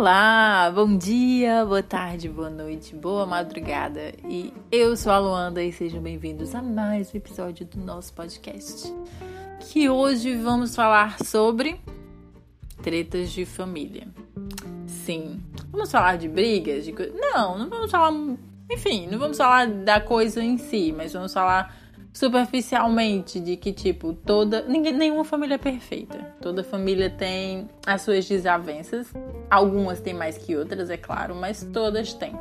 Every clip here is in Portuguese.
Olá, bom dia, boa tarde, boa noite, boa madrugada. E eu sou a Luanda e sejam bem-vindos a mais um episódio do nosso podcast. Que hoje vamos falar sobre tretas de família. Sim, vamos falar de brigas, de Não, não vamos falar, enfim, não vamos falar da coisa em si, mas vamos falar superficialmente de que tipo toda ninguém nenhuma família é perfeita. Toda família tem as suas desavenças. Algumas têm mais que outras é claro mas todas têm.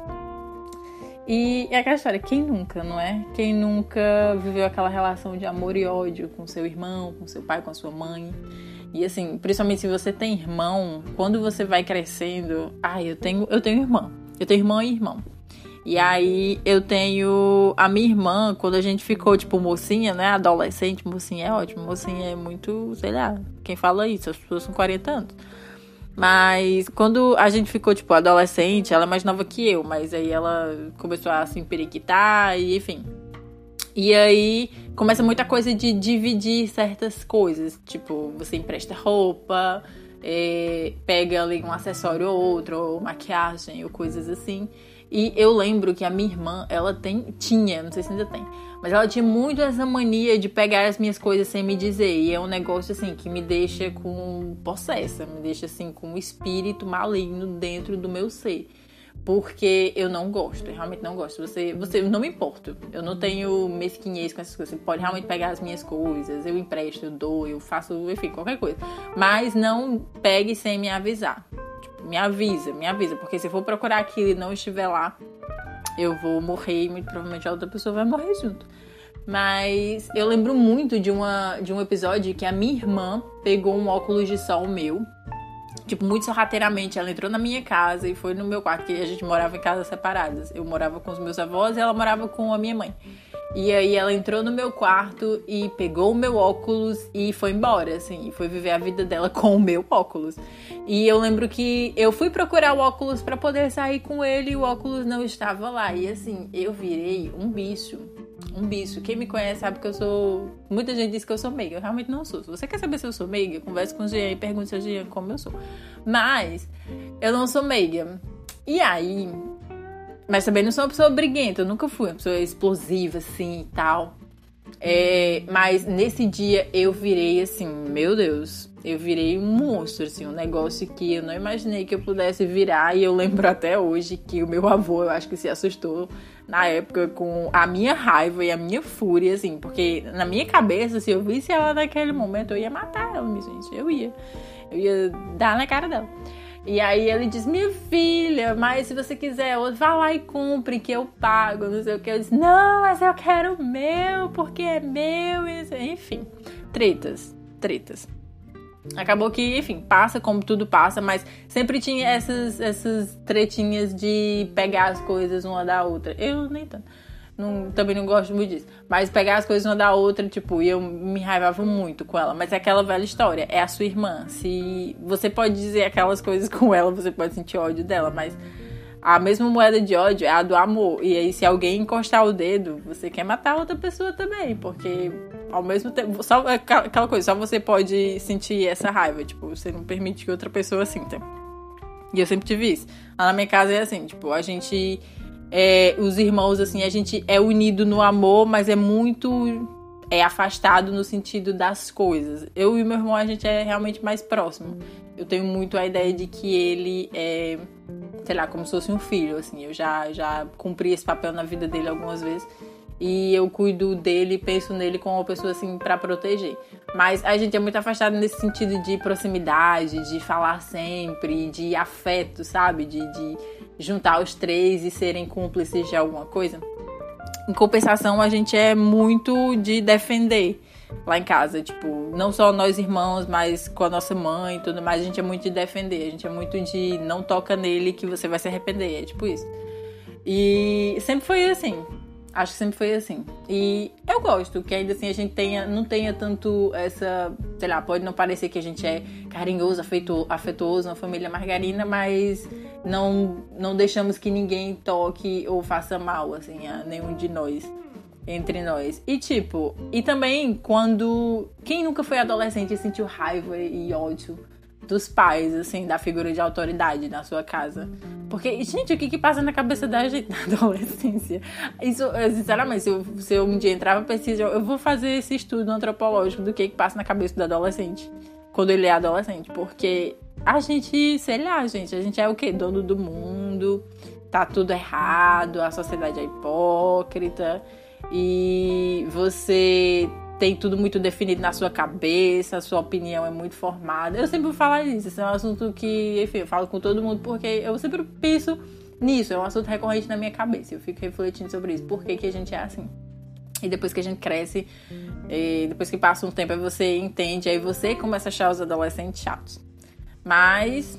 E é aquela história quem nunca não é? Quem nunca viveu aquela relação de amor e ódio com seu irmão com seu pai com sua mãe? E assim principalmente se você tem irmão quando você vai crescendo ai eu tenho eu tenho irmão eu tenho irmã e irmão e aí eu tenho a minha irmã, quando a gente ficou, tipo, mocinha, né? Adolescente, mocinha é ótimo. Mocinha é muito, sei lá, quem fala isso? As pessoas com 40 anos. Mas quando a gente ficou, tipo, adolescente, ela é mais nova que eu, mas aí ela começou a se emperiquitar e enfim. E aí começa muita coisa de dividir certas coisas. Tipo, você empresta roupa, é, pega ali um acessório ou outro, ou maquiagem, ou coisas assim. E eu lembro que a minha irmã, ela tem, tinha, não sei se ainda tem, mas ela tinha muito essa mania de pegar as minhas coisas sem me dizer. E é um negócio assim que me deixa com possessa, me deixa assim com um espírito maligno dentro do meu ser. Porque eu não gosto, eu realmente não gosto. Você, você não me importo. Eu não tenho mesquinhez com essas coisas. Você pode realmente pegar as minhas coisas, eu empresto, eu dou, eu faço, enfim, qualquer coisa. Mas não pegue sem me avisar me avisa, me avisa, porque se eu for procurar aquilo e não estiver lá, eu vou morrer e muito provavelmente a outra pessoa vai morrer junto. Mas eu lembro muito de, uma, de um episódio que a minha irmã pegou um óculos de sol meu. Tipo, muito sorrateiramente, ela entrou na minha casa e foi no meu quarto, que a gente morava em casas separadas. Eu morava com os meus avós e ela morava com a minha mãe. E aí ela entrou no meu quarto e pegou o meu óculos e foi embora, assim, e foi viver a vida dela com o meu óculos. E eu lembro que eu fui procurar o óculos para poder sair com ele e o óculos não estava lá. E assim, eu virei um bicho. Um bicho. Quem me conhece sabe que eu sou. Muita gente diz que eu sou meiga. Eu realmente não sou. Se você quer saber se eu sou meiga, converse com o Jean e pergunte ao Jean como eu sou. Mas eu não sou meiga. E aí, mas também não sou uma pessoa briguenta, eu nunca fui uma pessoa explosiva assim e tal. É, mas nesse dia eu virei assim, meu Deus, eu virei um monstro, assim, um negócio que eu não imaginei que eu pudesse virar. E eu lembro até hoje que o meu avô, eu acho que se assustou na época com a minha raiva e a minha fúria, assim, porque na minha cabeça, se eu visse ela naquele momento, eu ia matar ela, gente, eu ia. Eu ia dar na cara dela. E aí ele diz: Minha filha, mas se você quiser, vá lá e cumpre que eu pago, não sei o que. Eu disse: Não, mas eu quero o meu, porque é meu. Enfim, tretas, tretas. Acabou que, enfim, passa como tudo passa, mas sempre tinha essas, essas tretinhas de pegar as coisas uma da outra. Eu nem tanto. Não, também não gosto muito disso. Mas pegar as coisas uma da outra, tipo, e eu me raivava muito com ela. Mas é aquela velha história, é a sua irmã. Se você pode dizer aquelas coisas com ela, você pode sentir ódio dela, mas a mesma moeda de ódio é a do amor. E aí, se alguém encostar o dedo, você quer matar outra pessoa também. Porque ao mesmo tempo, só aquela coisa, só você pode sentir essa raiva. Tipo, você não permite que outra pessoa sinta. E eu sempre tive isso. Lá na minha casa é assim, tipo, a gente é, os irmãos, assim, a gente é unido no amor, mas é muito é afastado no sentido das coisas. Eu e meu irmão, a gente é realmente mais próximo. Eu tenho muito a ideia de que ele é, sei lá, como se fosse um filho, assim. Eu já, já cumpri esse papel na vida dele algumas vezes. E eu cuido dele, penso nele como uma pessoa assim para proteger. Mas a gente é muito afastado nesse sentido de proximidade, de falar sempre, de afeto, sabe? De, de juntar os três e serem cúmplices de alguma coisa. Em compensação, a gente é muito de defender lá em casa, tipo, não só nós irmãos, mas com a nossa mãe e tudo mais, a gente é muito de defender, a gente é muito de não toca nele que você vai se arrepender, é tipo isso. E sempre foi assim, Acho que sempre foi assim. E eu gosto que ainda assim a gente tenha, não tenha tanto essa, sei lá, pode não parecer que a gente é carinhoso, afetuoso, afetuoso uma família margarina, mas não não deixamos que ninguém toque ou faça mal assim a nenhum de nós entre nós. E tipo, e também quando quem nunca foi adolescente e sentiu raiva e ódio dos pais, assim, da figura de autoridade na sua casa. Porque, gente, o que que passa na cabeça da gente na adolescência? Isso, sinceramente, se eu, se eu um dia entrar pra pesquisa, eu vou fazer esse estudo antropológico do que que passa na cabeça do adolescente. Quando ele é adolescente. Porque a gente, sei lá, gente, a gente é o quê? Dono do mundo, tá tudo errado, a sociedade é hipócrita. E você tem tudo muito definido na sua cabeça, a sua opinião é muito formada. Eu sempre vou falar isso, esse é um assunto que, enfim, eu falo com todo mundo porque eu sempre penso nisso, é um assunto recorrente na minha cabeça. Eu fico refletindo sobre isso, por que, que a gente é assim. E depois que a gente cresce, depois que passa um tempo, aí você entende, aí você começa a achar os adolescentes chatos. Mas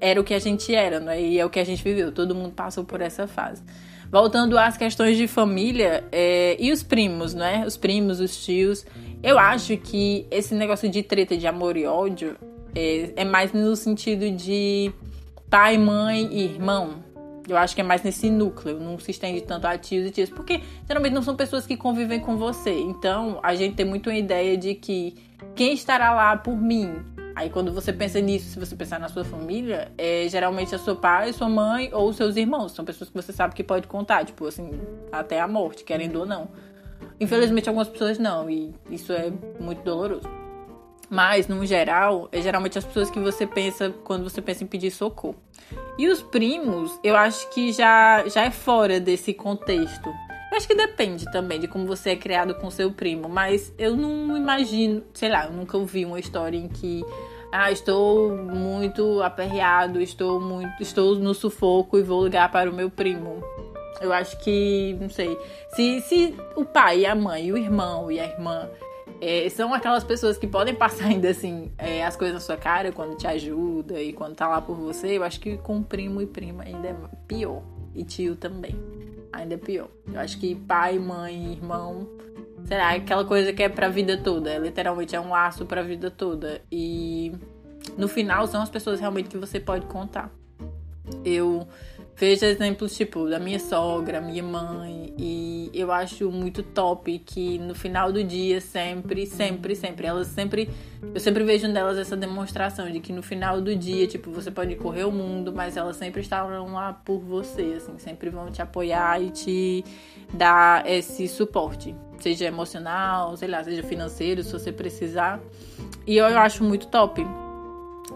era o que a gente era, né? E é o que a gente viveu. Todo mundo passou por essa fase. Voltando às questões de família é, e os primos, né? Os primos, os tios. Eu acho que esse negócio de treta de amor e ódio é, é mais no sentido de pai, mãe e irmão. Eu acho que é mais nesse núcleo, não se estende tanto a tios e tias, porque geralmente não são pessoas que convivem com você. Então, a gente tem muito uma ideia de que quem estará lá por mim, Aí quando você pensa nisso, se você pensar na sua família, é geralmente é seu pai, sua mãe ou seus irmãos. São pessoas que você sabe que pode contar, tipo assim, até a morte, querendo ou não. Infelizmente algumas pessoas não, e isso é muito doloroso. Mas, no geral, é geralmente as pessoas que você pensa quando você pensa em pedir socorro. E os primos, eu acho que já, já é fora desse contexto. Eu acho que depende também de como você é criado com seu primo, mas eu não imagino, sei lá, eu nunca ouvi uma história em que ah, estou muito aperreado, estou muito, estou no sufoco e vou ligar para o meu primo. Eu acho que, não sei, se, se o pai, a mãe, o irmão e a irmã é, são aquelas pessoas que podem passar ainda assim é, as coisas na sua cara quando te ajuda e quando tá lá por você, eu acho que com primo e prima ainda é pior. E tio também. Ainda é pior. Eu acho que pai, mãe, irmão será aquela coisa que é pra vida toda. É, literalmente é um laço pra vida toda. E no final são as pessoas realmente que você pode contar. Eu vejo exemplos tipo da minha sogra, minha mãe, e eu acho muito top que no final do dia, sempre, sempre, sempre, elas sempre. Eu sempre vejo nelas essa demonstração de que no final do dia, tipo, você pode correr o mundo, mas elas sempre estarão lá por você, assim, sempre vão te apoiar e te dar esse suporte seja emocional, sei lá, seja financeiro, se você precisar. E eu acho muito top.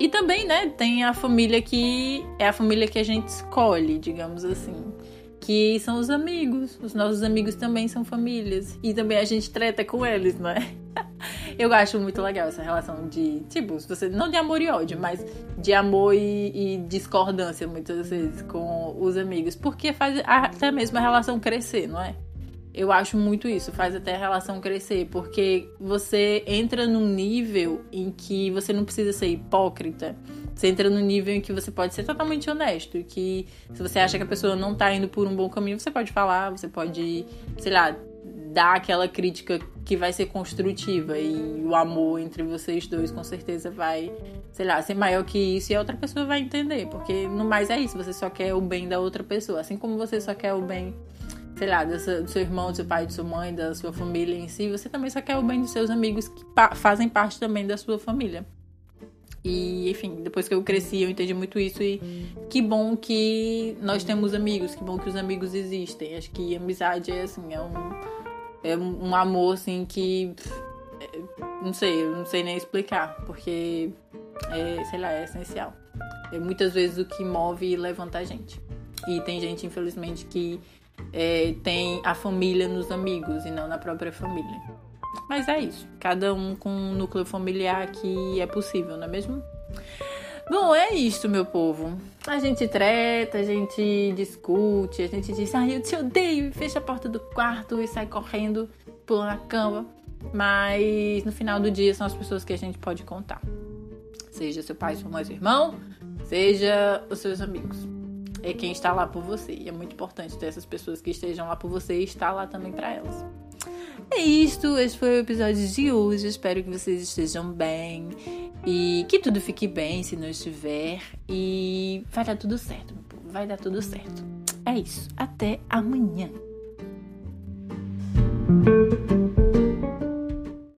E também, né, tem a família que é a família que a gente escolhe, digamos assim. Que são os amigos. Os nossos amigos também são famílias. E também a gente treta com eles, não é? Eu acho muito legal essa relação de, tipo, você. Não de amor e ódio, mas de amor e, e discordância, muitas vezes, com os amigos. Porque faz até mesmo a relação crescer, não é? Eu acho muito isso, faz até a relação crescer, porque você entra num nível em que você não precisa ser hipócrita. Você entra num nível em que você pode ser totalmente honesto. Que se você acha que a pessoa não tá indo por um bom caminho, você pode falar, você pode, sei lá, dar aquela crítica que vai ser construtiva. E o amor entre vocês dois com certeza vai, sei lá, ser maior que isso e a outra pessoa vai entender. Porque no mais é isso, você só quer o bem da outra pessoa. Assim como você só quer o bem sei lá, do seu, do seu irmão, do seu pai, de sua mãe, da sua família em si, você também só quer o bem dos seus amigos que fazem parte também da sua família. E, enfim, depois que eu cresci, eu entendi muito isso. E que bom que nós temos amigos, que bom que os amigos existem. Acho que amizade é assim, é um, é um amor assim que. É, não sei, eu não sei nem explicar, porque é, sei lá, é essencial. É muitas vezes o que move e levanta a gente. E tem gente, infelizmente, que é, tem a família nos amigos e não na própria família. Mas é isso. Cada um com um núcleo familiar que é possível, não é mesmo? Bom, é isso, meu povo. A gente treta, a gente discute, a gente diz, ai, eu te odeio, e fecha a porta do quarto e sai correndo, pula na cama. Mas no final do dia são as pessoas que a gente pode contar. Seja seu pai, sua mãe, seu irmão, seja os seus amigos é quem está lá por você. E é muito importante ter essas pessoas que estejam lá por você e estar lá também para elas. É isto, esse foi o episódio de hoje. Espero que vocês estejam bem e que tudo fique bem se não estiver. E vai dar tudo certo, meu povo. Vai dar tudo certo. É isso. Até amanhã.